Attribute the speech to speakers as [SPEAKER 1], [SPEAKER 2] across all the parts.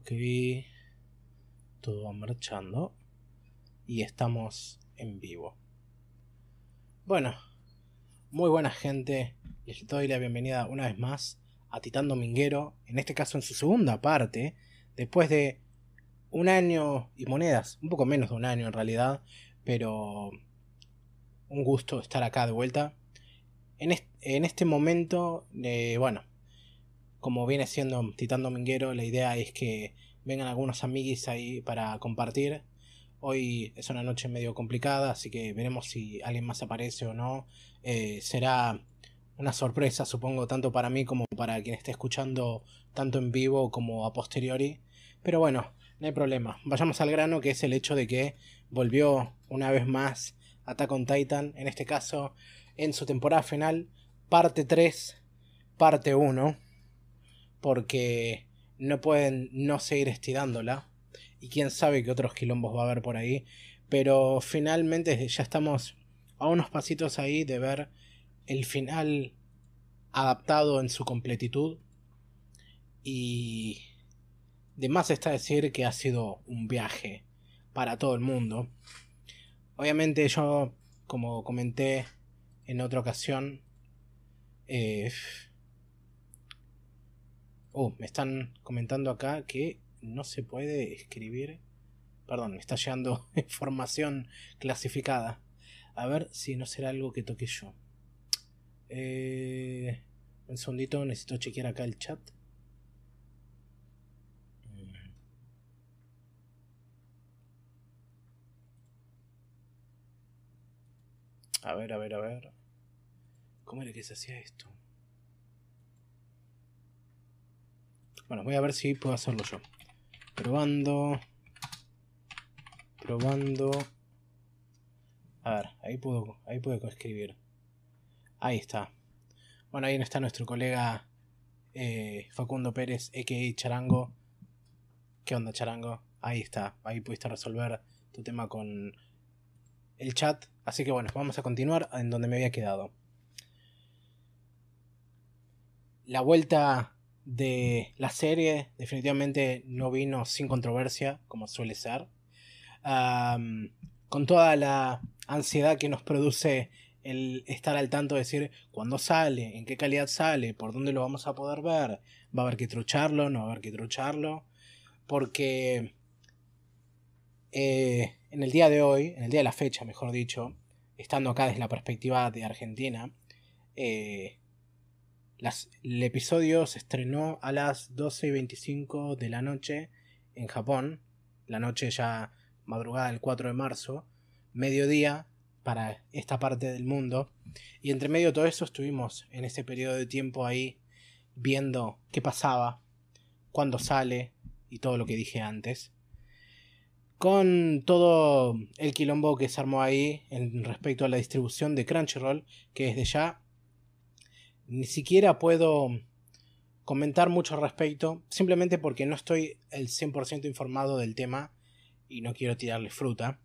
[SPEAKER 1] Ok. Todo va marchando. Y estamos en vivo. Bueno, muy buena gente. Les doy la bienvenida una vez más a Titán Dominguero. En este caso en su segunda parte. Después de un año y monedas. Un poco menos de un año en realidad. Pero un gusto estar acá de vuelta. En, este momento, eh, bueno, como viene siendo Titán Dominguero, la idea es que vengan algunos amiguis ahí para compartir. Hoy es una noche medio complicada, así que veremos si alguien más aparece o no. Eh, será una sorpresa, supongo, tanto para mí como para quien esté escuchando, tanto en vivo como a posteriori. Pero bueno, no hay problema. Vayamos al grano, que es el hecho de que volvió una vez más Attack on Titan, en este caso en su temporada final, parte 3, parte 1 porque no pueden no seguir estirándola. Y quién sabe qué otros quilombos va a haber por ahí. Pero finalmente ya estamos a unos pasitos ahí de ver el final adaptado en su completitud. Y de más está decir que ha sido un viaje para todo el mundo. Obviamente yo, como comenté en otra ocasión, eh, Oh, me están comentando acá que no se puede escribir. Perdón, me está llegando información clasificada. A ver si no será algo que toque yo. Eh, un segundito, necesito chequear acá el chat. A ver, a ver, a ver. ¿Cómo era que se hacía esto? Bueno, voy a ver si puedo hacerlo yo. Probando. Probando. A ver, ahí puedo, ahí puedo escribir. Ahí está. Bueno, ahí está nuestro colega eh, Facundo Pérez, a.k.a. Charango. ¿Qué onda, Charango? Ahí está. Ahí pudiste resolver tu tema con el chat. Así que bueno, vamos a continuar en donde me había quedado. La vuelta de la serie definitivamente no vino sin controversia, como suele ser. con toda la ansiedad que nos produce el estar al tanto de decir cuándo sale, en qué calidad sale, por dónde lo vamos a poder ver, va a haber que trucharlo, no va a haber que trucharlo, porque eh, en el día de hoy, en el día de la fecha, mejor dicho, estando acá desde la perspectiva de Argentina, eh, el episodio se estrenó a las 12 y 25 de la noche en Japón, la noche ya madrugada del 4 de marzo, mediodía para esta parte del mundo. Y entre medio de todo eso estuvimos en ese periodo de tiempo ahí viendo qué pasaba, cuándo sale y todo lo que dije antes. Con todo el quilombo que se armó ahí en respecto a la distribución de Crunchyroll, que desde ya ni siquiera puedo comentar mucho al respecto, simplemente porque no estoy el 100% informado del tema y no quiero tirarle fruta.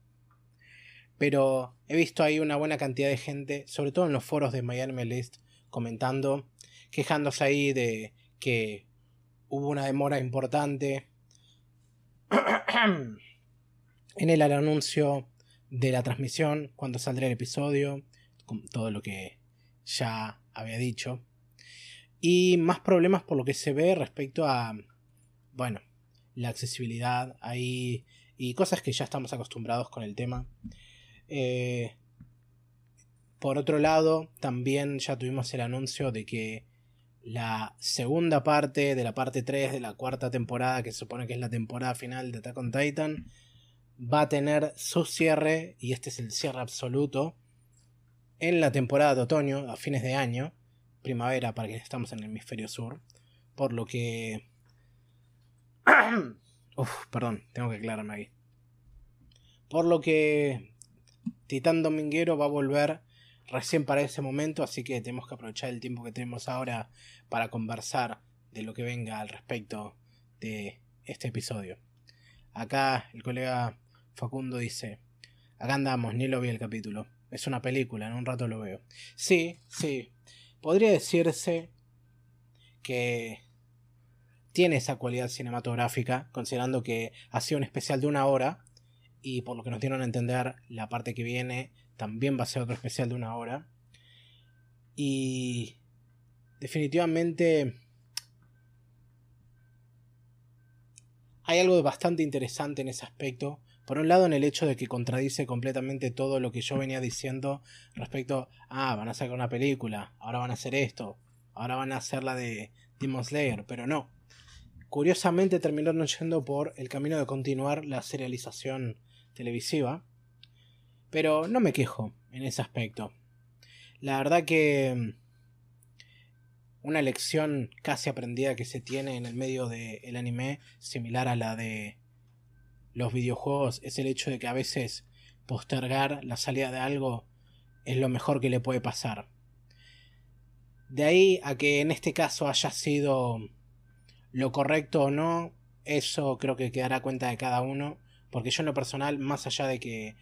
[SPEAKER 1] Pero he visto ahí una buena cantidad de gente, sobre todo en los foros de Miami List, comentando, quejándose ahí de que hubo una demora importante en el anuncio de la transmisión, cuando saldrá el episodio, con todo lo que ya había dicho. Y más problemas por lo que se ve respecto a, bueno, la accesibilidad ahí y cosas que ya estamos acostumbrados con el tema. Eh, por otro lado, también ya tuvimos el anuncio de que la segunda parte de la parte 3 de la cuarta temporada, que se supone que es la temporada final de Attack on Titan, va a tener su cierre, y este es el cierre absoluto, en la temporada de otoño, a fines de año, primavera para que estamos en el hemisferio sur, por lo que... Uf, perdón, tengo que aclararme ahí. Por lo que Titán Dominguero va a volver recién para ese momento, así que tenemos que aprovechar el tiempo que tenemos ahora para conversar de lo que venga al respecto de este episodio. Acá el colega Facundo dice, acá andamos, ni lo vi el capítulo. Es una película, en un rato lo veo. Sí, sí. Podría decirse que tiene esa cualidad cinematográfica, considerando que ha sido un especial de una hora y por lo que nos dieron a entender, la parte que viene también va a ser otro especial de una hora. Y definitivamente hay algo bastante interesante en ese aspecto. Por un lado, en el hecho de que contradice completamente todo lo que yo venía diciendo respecto a, ah, van a sacar una película, ahora van a hacer esto, ahora van a hacer la de Demon Slayer, pero no. Curiosamente terminaron yendo por el camino de continuar la serialización televisiva. Pero no me quejo en ese aspecto. La verdad que mm, una lección casi aprendida que se tiene en el medio del anime, similar a la de los videojuegos, es el hecho de que a veces postergar la salida de algo es lo mejor que le puede pasar. De ahí a que en este caso haya sido lo correcto o no, eso creo que quedará cuenta de cada uno. Porque yo en lo personal, más allá de que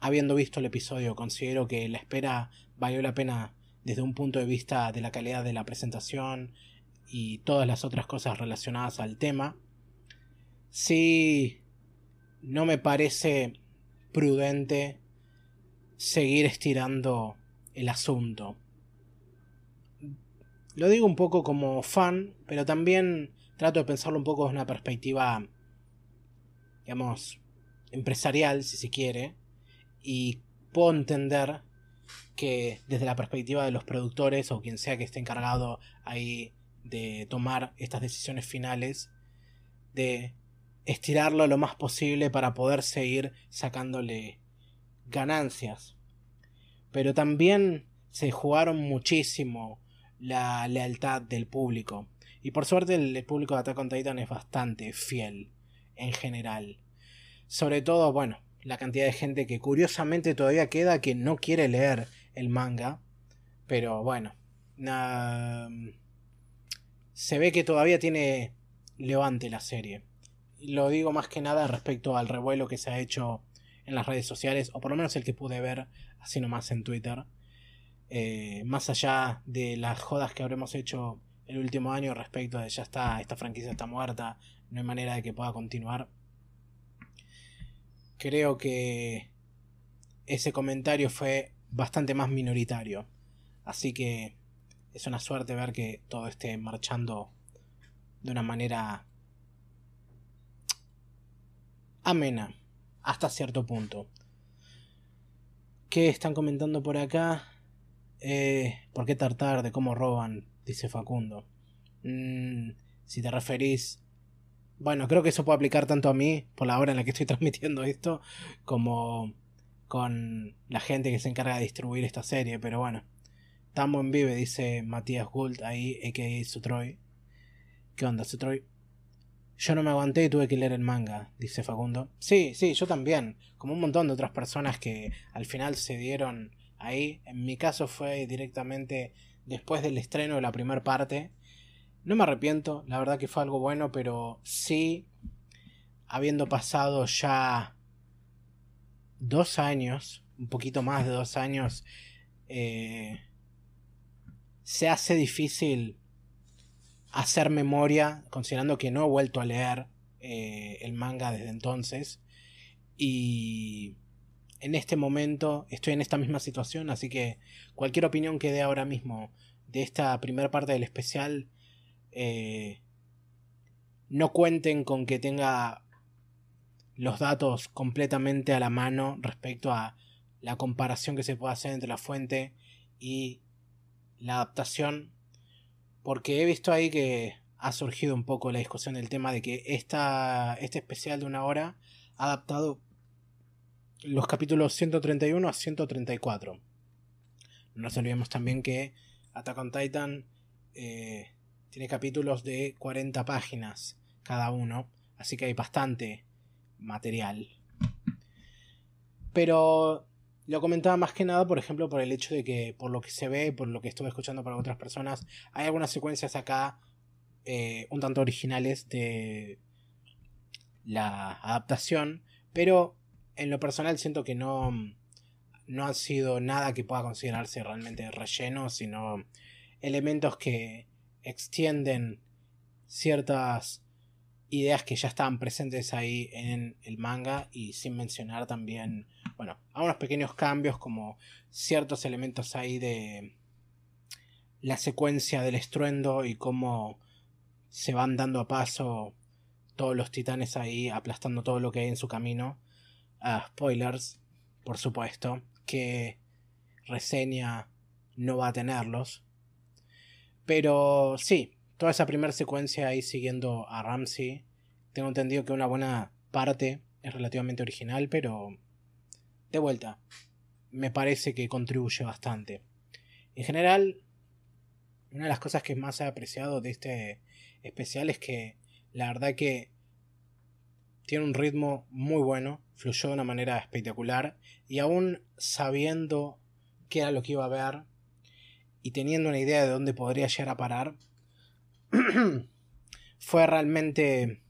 [SPEAKER 1] habiendo visto el episodio, considero que la espera valió la pena desde un punto de vista de la calidad de la presentación y todas las otras cosas relacionadas al tema. Sí, no me parece prudente seguir estirando el asunto. Lo digo un poco como fan, pero también trato de pensarlo un poco desde una perspectiva digamos, empresarial, si se quiere, y puedo entender que desde la perspectiva de los productores o quien sea que esté encargado ahí de tomar estas decisiones finales, de estirarlo lo más posible para poder seguir sacándole ganancias. Pero también se jugaron muchísimo la lealtad del público. Y por suerte el, público de Attack on Titan es bastante fiel en general. Sobre todo, bueno, la cantidad de gente que curiosamente todavía queda que no quiere leer el manga. Pero bueno, se ve que todavía tiene levante la serie. Lo digo más que nada respecto al revuelo que se ha hecho en las redes sociales, o por lo menos el que pude ver así nomás en Twitter. Eh, más allá de las jodas que habremos hecho el último año respecto de ya está, esta franquicia está muerta, no hay manera de que pueda continuar. Creo que ese comentario fue bastante más minoritario. Así que es una suerte ver que todo esté marchando de una manera amena hasta cierto punto. ¿Qué están comentando por acá? Eh, ¿Por qué tartar de cómo roban? Dice Facundo. Mm, si te referís bueno, creo que eso puede aplicar tanto a mí, por la hora en la que estoy transmitiendo esto, como con la gente que se encarga de distribuir esta serie, pero bueno. Tambo en vive, dice Matías Gould ahí, a.k.a. Sutroy. ¿Qué onda, Sutroy? Yo no me aguanté y tuve que leer el manga, dice Facundo. Sí, sí, yo también. Como un montón de otras personas que al final se dieron ahí. En mi caso fue directamente después del estreno de la primera parte. No me arrepiento, la verdad que fue algo bueno, pero sí, habiendo pasado ya dos años, un poquito más de dos años, eh, se hace difícil hacer memoria, considerando que no he vuelto a leer eh, el manga desde entonces. Y en este momento estoy en esta misma situación, así que cualquier opinión que dé ahora mismo de esta primera parte del especial eh, no cuenten con que tenga los datos completamente a la mano respecto a la comparación que se puede hacer entre la fuente y la adaptación porque he visto ahí que ha surgido un poco la discusión del tema de que esta, este especial de una hora ha adaptado los capítulos 131 a 134. No nos olvidemos también que Attack on Titan eh, tiene capítulos de 40 páginas cada uno, así que hay bastante material. Pero lo comentaba más que nada, por ejemplo, por el hecho de que, por lo que se ve, por lo que estuve escuchando para otras personas, hay algunas secuencias acá eh, un tanto originales de la adaptación, pero en lo personal siento que no, no han sido nada que pueda considerarse realmente relleno, sino elementos que extienden ciertas ideas que ya estaban presentes ahí en el manga y sin mencionar también, bueno, algunos pequeños cambios como ciertos elementos ahí de la secuencia del estruendo y cómo se van dando a paso todos los titanes ahí aplastando todo lo que hay en su camino. Ah, spoilers, por supuesto, que reseña no va a tenerlos. Pero sí, toda esa primera secuencia ahí siguiendo a Ramsey. Tengo entendido que una buena parte es relativamente original, pero de vuelta, me parece que contribuye bastante. En general, una de las cosas que más he apreciado de este especial es que la verdad que tiene un ritmo muy bueno, fluyó de una manera espectacular y aún sabiendo qué era lo que iba a ver y teniendo una idea de dónde podría llegar a parar, fue realmente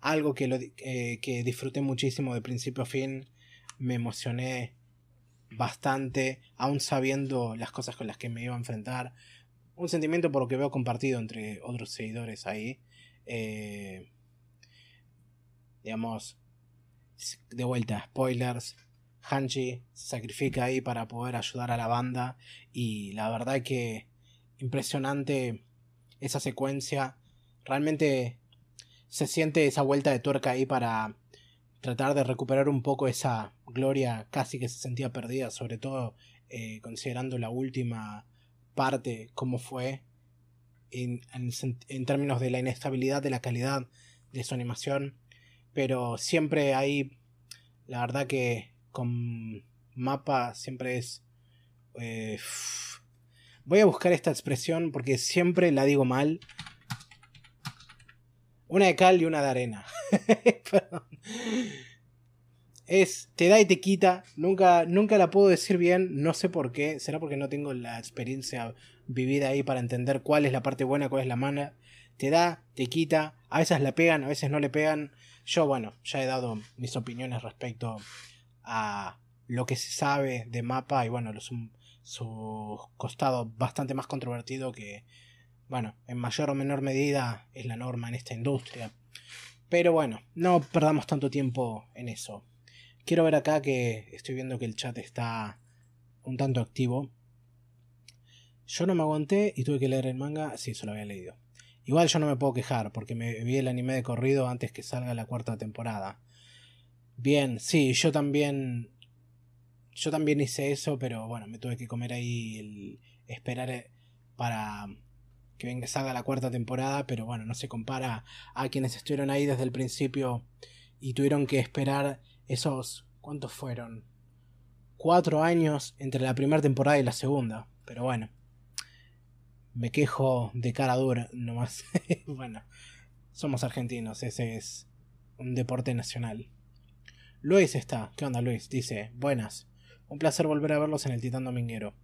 [SPEAKER 1] algo que, lo, eh, que disfruté muchísimo de principio a fin, me emocioné bastante, aún sabiendo las cosas con las que me iba a enfrentar, un sentimiento por lo que veo compartido entre otros seguidores ahí. Eh, digamos, de vuelta, spoilers. Hanji se sacrifica ahí para poder ayudar a la banda y la verdad que impresionante esa secuencia. Realmente se siente esa vuelta de tuerca ahí para tratar de recuperar un poco esa gloria casi que se sentía perdida, sobre todo eh, considerando la última parte, cómo fue en, en, términos de la inestabilidad de la calidad de su animación. Pero siempre hay, la verdad que con mapa siempre es... Eh, voy a buscar esta expresión porque siempre la digo mal. Una de cal y una de arena. es te da y te quita. Nunca, nunca la puedo decir bien, no sé por qué. Será porque no tengo la experiencia vivida ahí para entender cuál es la parte buena, cuál es la mala. Te da, te quita. A veces la pegan, a veces no le pegan. Yo, bueno, ya he dado mis opiniones respecto a lo que se sabe de mapa y bueno, su costado bastante más controvertido que, bueno, en mayor o menor medida es la norma en esta industria. Pero bueno, no perdamos tanto tiempo en eso. Quiero ver acá que estoy viendo que el chat está un tanto activo. Yo no me aguanté y tuve que leer el manga. Sí, eso lo había leído. Igual yo no me puedo quejar porque me vi el anime de corrido antes que salga la cuarta temporada. Bien, sí, yo también. Yo también hice eso, pero bueno, me tuve que comer ahí el. esperar eh, para que venga salga la cuarta temporada, pero bueno, no se compara a quienes estuvieron ahí desde el principio y tuvieron que esperar esos, ¿cuántos fueron? Cuatro años entre la primera temporada y la segunda. Pero bueno, me quejo de cara dura nomás. bueno, somos argentinos, ese es un deporte nacional. Luis está, ¿qué onda Luis? Dice, buenas. Un placer volver a verlos en el Titán Dominguero.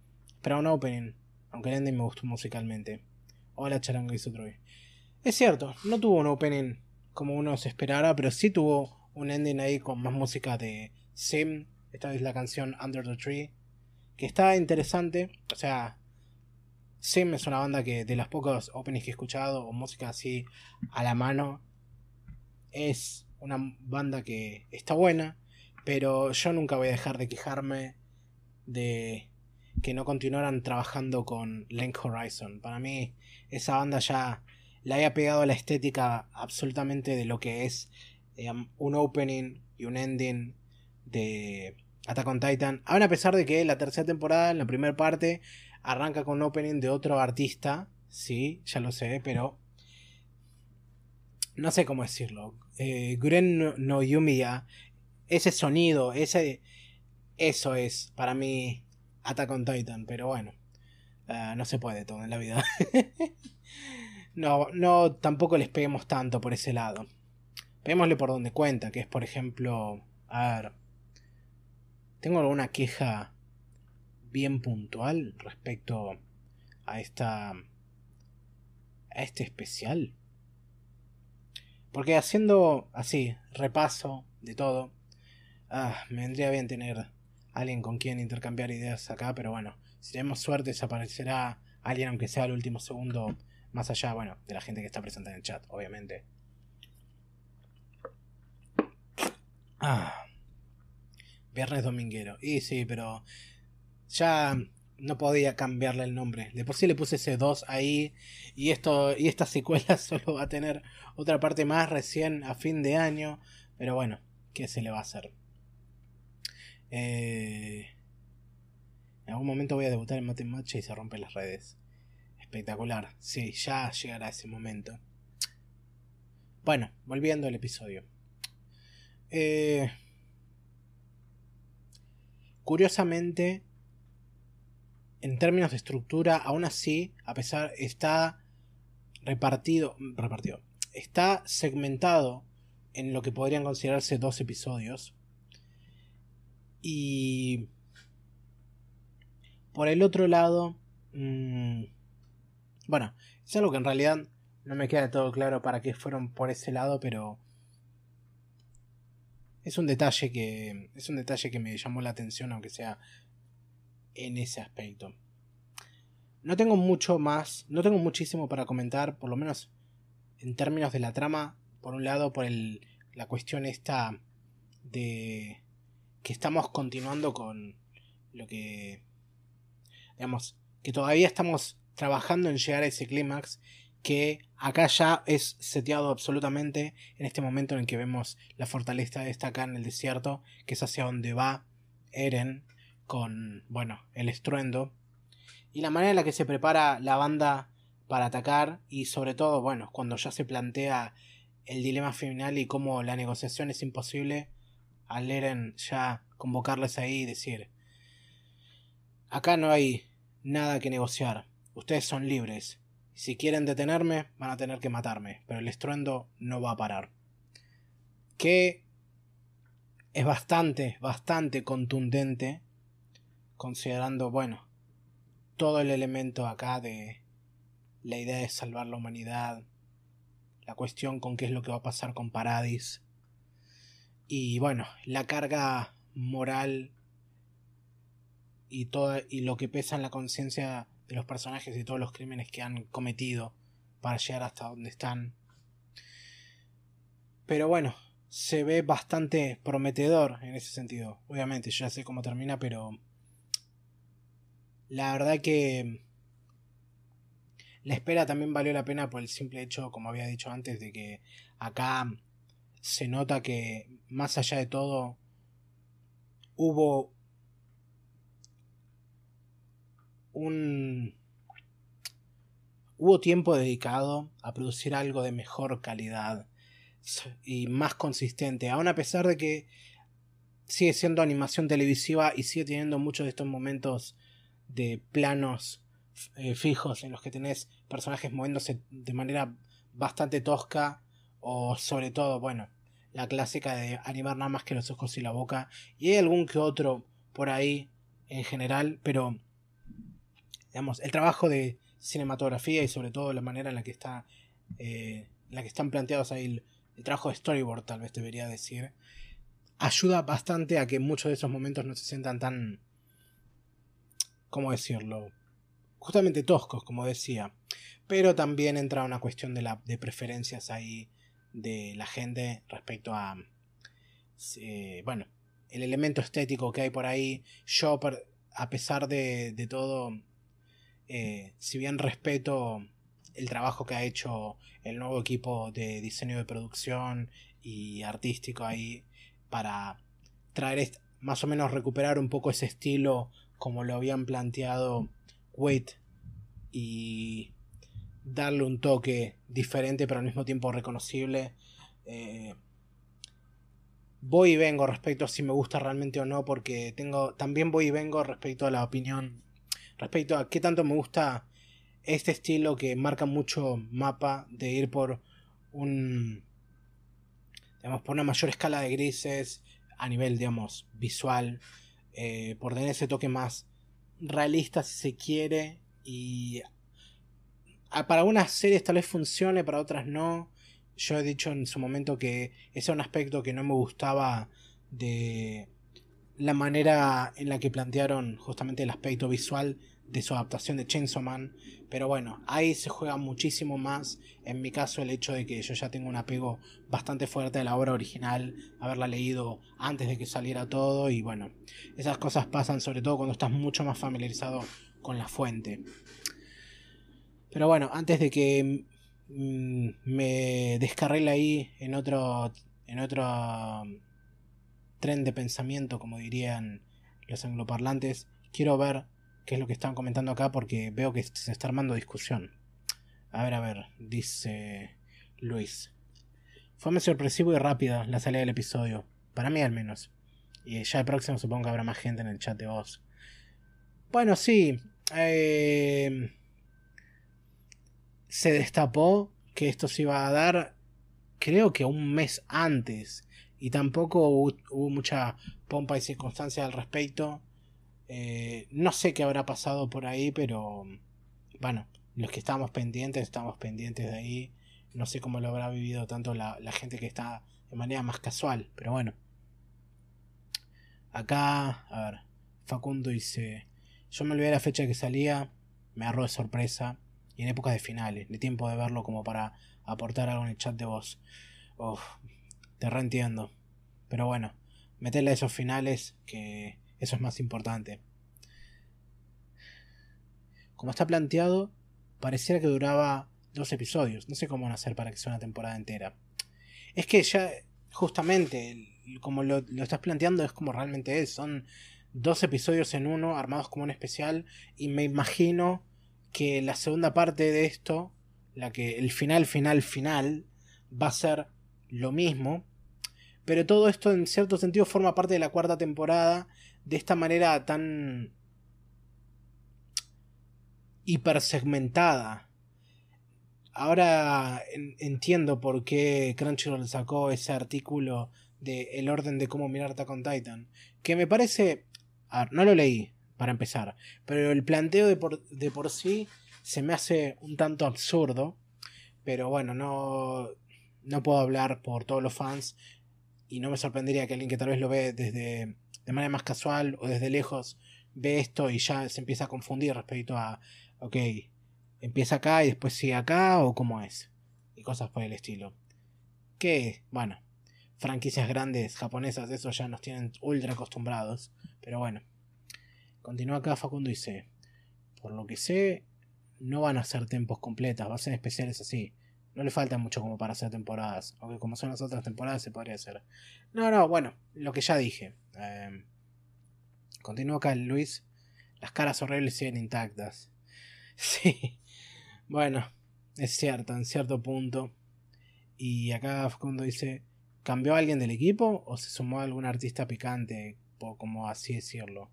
[SPEAKER 1] Pero un opening, aunque el ending me gustó musicalmente. Hola Charango y Sutroy. Es cierto, no tuvo un opening como uno se esperara, pero sí tuvo un ending ahí con más música de Sim, esta vez la canción Under the Tree, que está interesante, o sea, Sim es una banda que de las pocas openings que he escuchado, o música así a la mano, es una banda que está buena, pero yo nunca voy a dejar de quejarme de que no continuaran trabajando con Link Horizon. Para mí, esa banda ya le había pegado la estética absolutamente de lo que es un opening y un ending de Attack on Titan. Aún a pesar de que la tercera temporada, en la primera parte, arranca con un opening de otro artista. Sí, ya lo sé, pero. No sé cómo decirlo. Eh, Guren no, Yumiya, ese sonido, ese. Eso es para mí Attack on Titan, pero bueno. Ah, no se puede todo en la vida. no, no, tampoco les peguemos tanto por ese lado. Vémosle por donde cuenta, que es por ejemplo, a ver, tengo alguna queja bien puntual respecto a esta a este especial. Porque haciendo así, repaso de todo, ah, me vendría bien tener alguien con quien intercambiar ideas acá, pero bueno, si tenemos suerte desaparecerá alguien aunque sea el último segundo Más allá, bueno, de la gente que está presente en el chat, obviamente. Ah. Viernes dominguero. Y sí, pero ya no podía cambiarle el nombre. De por sí le puse ese 2 ahí. Y esto. Y esta secuela solo va a tener otra parte más recién a fin de año. Pero bueno, ¿qué se le va a hacer? Eh, en algún momento voy a debutar en Mate Matcha y se rompen las redes. Espectacular. Sí, ya llegará ese momento. Bueno, volviendo al episodio. Eh, curiosamente, en términos de estructura, aún así, a pesar, está repartido, repartido, está segmentado en lo que podrían considerarse dos episodios. Y por el otro lado, mmm, bueno, es algo que en realidad no me queda todo claro para qué fueron por ese lado, pero es un detalle que es un detalle que me llamó la atención aunque sea en ese aspecto. No tengo mucho más, no tengo muchísimo para comentar, por lo menos en términos de la trama, por un lado por el, la cuestión esta de que estamos continuando con lo que digamos que todavía estamos trabajando en llegar a ese clímax que acá ya es seteado absolutamente en este momento en el que vemos la fortaleza esta acá en el desierto, que es hacia donde va Eren con, bueno, el estruendo. Y la manera en la que se prepara la banda para atacar y sobre todo, bueno, cuando ya se plantea el dilema final y cómo la negociación es imposible, al Eren ya convocarles ahí y decir, acá no hay nada que negociar, ustedes son libres, si quieren detenerme, van a tener que matarme, pero el estruendo no va a parar. Que es bastante, bastante contundente, considerando, bueno, todo el elemento acá de la idea de salvar la humanidad, la cuestión con qué es lo que va a pasar con Paradis, y bueno, la carga moral y, todo, y lo que pesa en la conciencia de los personajes y todos los crímenes que han cometido para llegar hasta donde están. Pero bueno, se ve bastante prometedor en ese sentido. Obviamente, yo ya sé cómo termina, pero la verdad que la espera también valió la pena por el simple hecho, como había dicho antes, de que acá se nota que más allá de todo hubo un... Hubo tiempo dedicado a producir algo de mejor calidad y más consistente, aun a pesar de que sigue siendo animación televisiva y sigue teniendo muchos de estos momentos de planos eh, fijos en los que tenés personajes moviéndose de manera bastante tosca o sobre todo, bueno, la clásica de animar nada más que los ojos y la boca y hay algún que otro por ahí en general, pero el trabajo de cinematografía y sobre todo la manera en la que está eh, la que están planteados ahí el, el, trabajo de storyboard tal vez debería decir ayuda bastante a que muchos de esos momentos no se sientan tan cómo decirlo justamente toscos como decía. Pero también entra una cuestión de la de preferencias ahí de la gente respecto a eh, bueno el elemento estético que hay por ahí. Yo a pesar de, de todo eh, si bien respeto el trabajo que ha hecho el nuevo equipo de diseño de producción y artístico ahí para traer más o menos recuperar un poco ese estilo como lo habían planteado Wade y darle un toque diferente pero al mismo tiempo reconocible. Eh, voy y vengo respecto a si me gusta realmente o no porque tengo también voy y vengo respecto a la opinión respecto a qué tanto me gusta este estilo que marca mucho mapa de ir por un digamos por una mayor escala de grises a nivel digamos visual eh, por tener ese toque más realista si se quiere y para unas series tal vez funcione para otras no yo he dicho en su momento que ese es un aspecto que no me gustaba de la manera en la que plantearon justamente el aspecto visual de su adaptación de Chainsaw Man. Pero bueno, ahí se juega muchísimo más. En mi caso, el hecho de que yo ya tengo un apego bastante fuerte a la obra original, haberla leído antes de que saliera todo. Y bueno, esas cosas pasan sobre todo cuando estás mucho más familiarizado con la fuente. Pero bueno, antes de que mm, me descarrile ahí en otro, en otro um, tren de pensamiento, como dirían los angloparlantes, quiero ver qué es lo que están comentando acá porque veo que se está armando discusión. A ver, a ver, dice Luis. Fue muy sorpresivo y rápida la salida del episodio. Para mí al menos. Y ya el próximo supongo que habrá más gente en el chat de voz. Bueno, sí. Eh, se destapó que esto se iba a dar creo que un mes antes. Y tampoco hubo mucha pompa y circunstancia al respecto. Eh, no sé qué habrá pasado por ahí, pero bueno, los que estamos pendientes, estamos pendientes de ahí. No sé cómo lo habrá vivido tanto la, gente que está de manera más casual, pero bueno. Acá, a ver, Facundo dice, yo me olvidé la fecha que salía, me agarró de sorpresa, y en épocas de finales, ni tiempo de verlo como para aportar algo en el chat de voz. Uf, te reentiendo. Pero bueno, meterle a esos finales que eso es más importante. Como está planteado, pareciera que duraba dos episodios. No sé cómo van a hacer para que sea una temporada entera. Es que ya, justamente, como lo, estás planteando, es como realmente es. Son dos episodios en uno, armados como un especial. Y me imagino que la segunda parte de esto, la que el final, final, final, va a ser lo mismo. Pero todo esto en cierto sentido forma parte de la cuarta temporada de esta manera tan hipersegmentada. Ahora entiendo por qué Crunchyroll sacó ese artículo de el orden de cómo mirar Attack on Titan. Que me parece. no lo leí, para empezar. Pero el planteo de por, de por sí se me hace un tanto absurdo. Pero bueno, no. No puedo hablar por todos los fans. Y no me sorprendería que alguien que tal vez lo ve desde de manera más casual o desde lejos ve esto y ya se empieza a confundir respecto a, ok, empieza acá y después sigue acá o cómo es. Y cosas por el estilo. Que, bueno, franquicias grandes japonesas, eso ya nos tienen ultra acostumbrados. Pero bueno. Continúa acá Facundo dice, por lo que sé, no van a ser tempos completas, va a ser especiales así. No le falta mucho como para hacer temporadas. Aunque como son las otras temporadas se podría hacer. No, no, bueno, lo que ya dije. Eh, continúa acá Luis. Las caras horribles siguen intactas. Sí. Bueno, es cierto, en cierto punto. Y acá cuando dice, ¿cambió alguien del equipo o se sumó algún artista picante? Como así decirlo.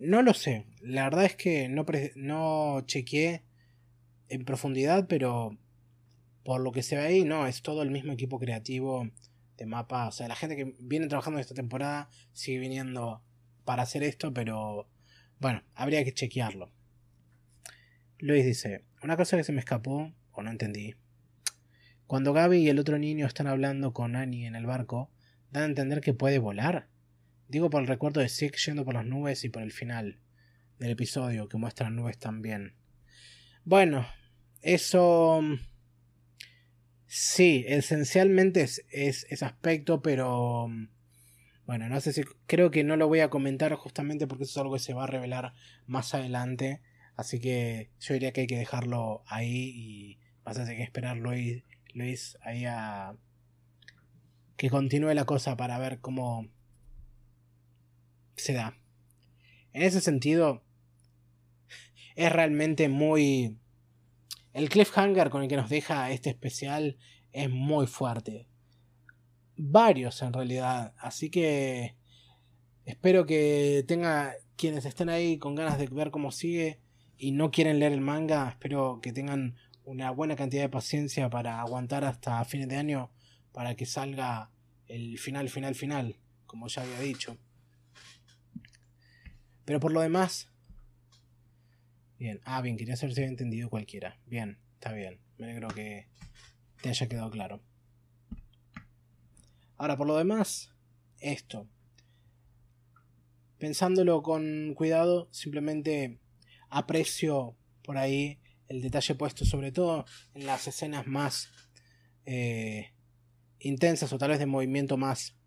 [SPEAKER 1] No lo sé. La verdad es que no, no chequeé en profundidad, pero por lo que se ve ahí, no, es todo el mismo equipo creativo de mapa. O sea, la gente que viene trabajando esta temporada sigue viniendo para hacer esto, pero bueno, habría que chequearlo. Luis dice, una cosa que se me escapó, o no entendí. Cuando Gaby y el otro niño están hablando con Annie en el barco, dan a entender que puede volar. Digo por el recuerdo de Six yendo por las nubes y por el final del episodio que muestran nubes también. Bueno, eso Sí, esencialmente es, ese aspecto, pero mm, bueno, no sé si creo que no lo voy a comentar justamente porque eso es algo que se va a revelar más adelante. Así que yo diría que hay que dejarlo ahí y vas a tener que esperar Luis, Luis ahí a que continúe la cosa para ver cómo se da. En ese sentido, es realmente muy el cliffhanger con el que nos deja este especial es muy fuerte. Varios en realidad. Así que espero que tenga quienes estén ahí con ganas de ver cómo sigue y no quieren leer el manga. Espero que tengan una buena cantidad de paciencia para aguantar hasta fines de año para que salga el final, final, final, como ya había dicho. Pero por lo demás, Bien, ah, bien, quería había entendido cualquiera. Bien, está bien. Me alegro que te haya quedado claro. Ahora, por lo demás, esto. Pensándolo con cuidado, simplemente aprecio por ahí el detalle puesto, sobre todo en las escenas más eh, intensas o tal vez de movimiento más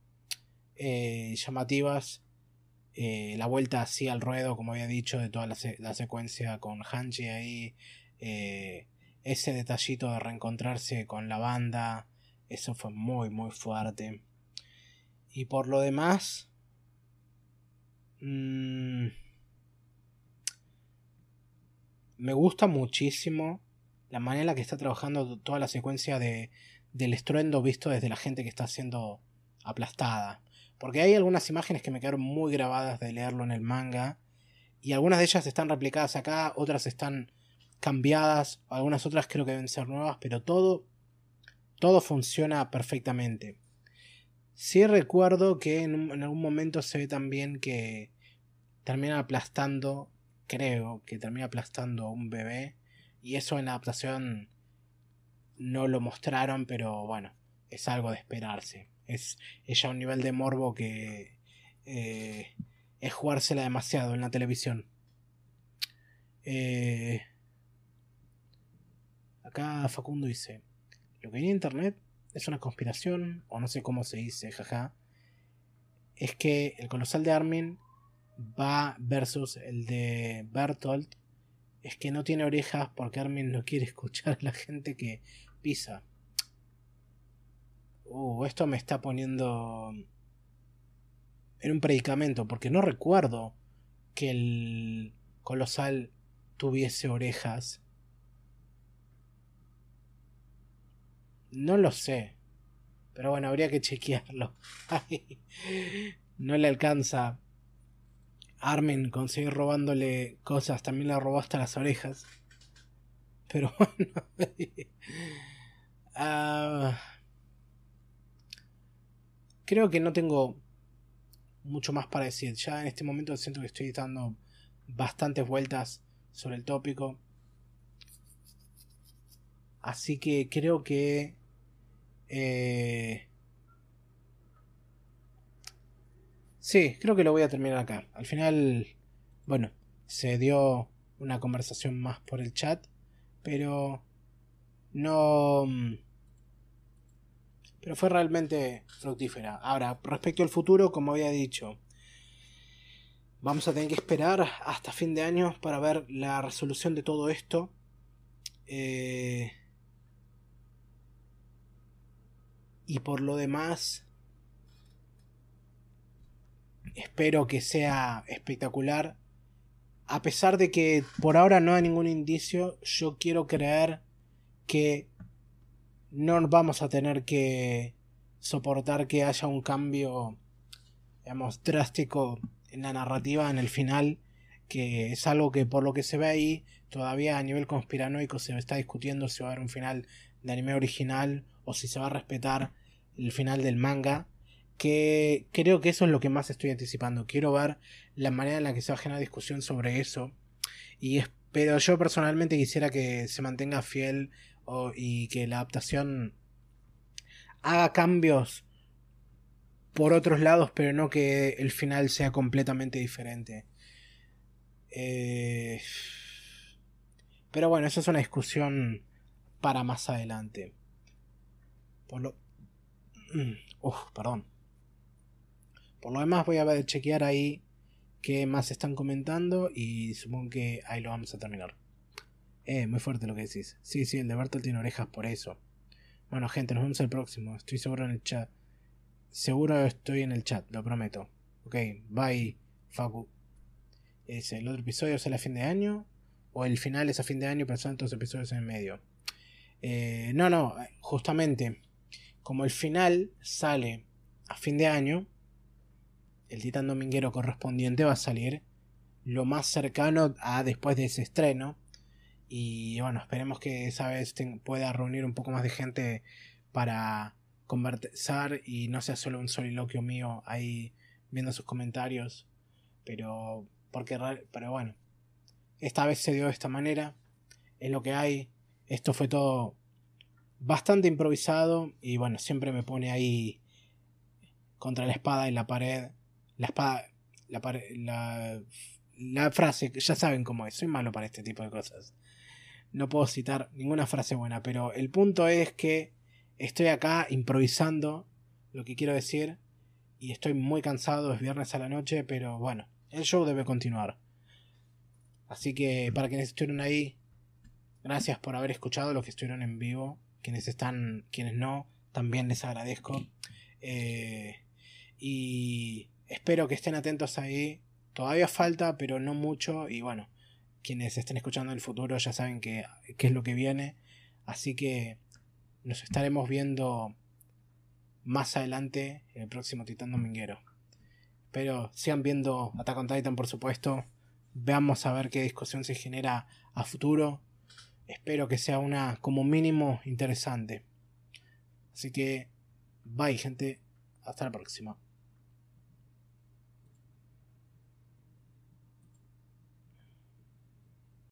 [SPEAKER 1] eh, llamativas. Eh, la vuelta así al ruedo, como había dicho, de toda la, secuencia con Hanji ahí. ese detallito de reencontrarse con la banda. Eso fue muy, muy fuerte. Y por lo demás... Mmm, me gusta muchísimo la manera en la que está trabajando toda la secuencia de, del estruendo visto desde la gente que está siendo aplastada. Porque hay algunas imágenes que me quedaron muy grabadas de leerlo en el manga. Y algunas de ellas están replicadas acá, otras están cambiadas, algunas otras creo que deben ser nuevas, pero todo, todo funciona perfectamente. Sí recuerdo que en, en algún momento se ve también que termina aplastando creo que termina aplastando a un bebé. Y eso en la adaptación no lo mostraron, pero bueno, es algo de esperarse. Es, ya un nivel de morbo que eh, es jugársela demasiado en la televisión. Eh, acá Facundo dice, lo que hay en internet es una conspiración, o no sé cómo se dice, jaja. Es que el colosal de Armin va versus el de Bertolt es que no tiene orejas porque Armin no quiere escuchar a la gente que pisa. Uh, esto me está poniendo en un predicamento porque no recuerdo que el colosal tuviese orejas. No lo sé. Pero bueno, habría que chequearlo. no le alcanza Armin consigue robándole cosas, también le robó hasta las orejas. Pero bueno. Ah, creo que no tengo mucho más para decir. Ya en este momento siento que estoy dando bastantes vueltas sobre el tópico. Así que creo que... Eh, Sí, creo que lo voy a terminar acá. Al final, bueno, se dio una conversación más por el chat, pero no... Pero fue realmente fructífera. Ahora, respecto al futuro, como había dicho, vamos a tener que esperar hasta fin de año para ver la resolución de todo esto. Eh, y por lo demás, espero que sea espectacular. A pesar de que por ahora no hay ningún indicio, yo quiero creer que no vamos a tener que soportar que haya un cambio, digamos, drástico en la narrativa en el final, que es algo que por lo que se ve ahí, todavía a nivel conspiranoico se está discutiendo si va a haber un final de anime original o si se va a respetar el final del manga que creo que eso es lo que más estoy anticipando. Quiero ver la manera en la que se va a generar discusión sobre eso. Y pero yo personalmente quisiera que se mantenga fiel y que la adaptación haga cambios por otros lados, pero no que el final sea completamente diferente. Eh, pero bueno, eso es una discusión para más adelante. Por lo... Uf, perdón. Por lo demás voy a chequear ahí qué más están comentando y supongo que ahí lo vamos a terminar. Eh, muy fuerte lo que decís. Sí, sí, el de Bertolt tiene orejas por eso. Bueno, gente, nos vemos el próximo. Estoy seguro en el chat. Seguro estoy en el chat, lo prometo. Ok, bye, Facu. Es el otro episodio sale a fin de año. O el final es a fin de año, pero son todos episodios en medio. Eh, no, no, justamente. Como el final sale a fin de año, el Titán Dominguero correspondiente va a salir lo más cercano a después de ese estreno. Y bueno, esperemos que esa vez pueda reunir un poco más de gente para conversar y no sea solo un soliloquio mío ahí viendo sus comentarios. Pero, porque, pero bueno, esta vez se dio de esta manera. Es lo que hay. Esto fue todo bastante improvisado y bueno, siempre me pone ahí contra la espada y la pared la espada, la, la frase, ya saben cómo es, soy malo para este tipo de cosas. No puedo citar ninguna frase buena, pero el punto es que estoy acá improvisando lo que quiero decir y estoy muy cansado, es viernes a la noche, pero bueno, el show debe continuar. Así que para quienes estuvieron ahí, gracias por haber escuchado los que estuvieron en vivo. Quienes están, quienes no, también les agradezco. Eh, y espero que estén atentos ahí. Todavía falta, pero no mucho. Y bueno, quienes estén escuchando el futuro ya saben qué es lo que viene. Así que nos estaremos viendo más adelante en el próximo Titán Dominguero. Pero sigan viendo Attack on Titan, por supuesto. Veamos a ver qué discusión se genera a futuro. Espero que sea una, como mínimo, interesante. Así que, bye, gente. Hasta la próxima.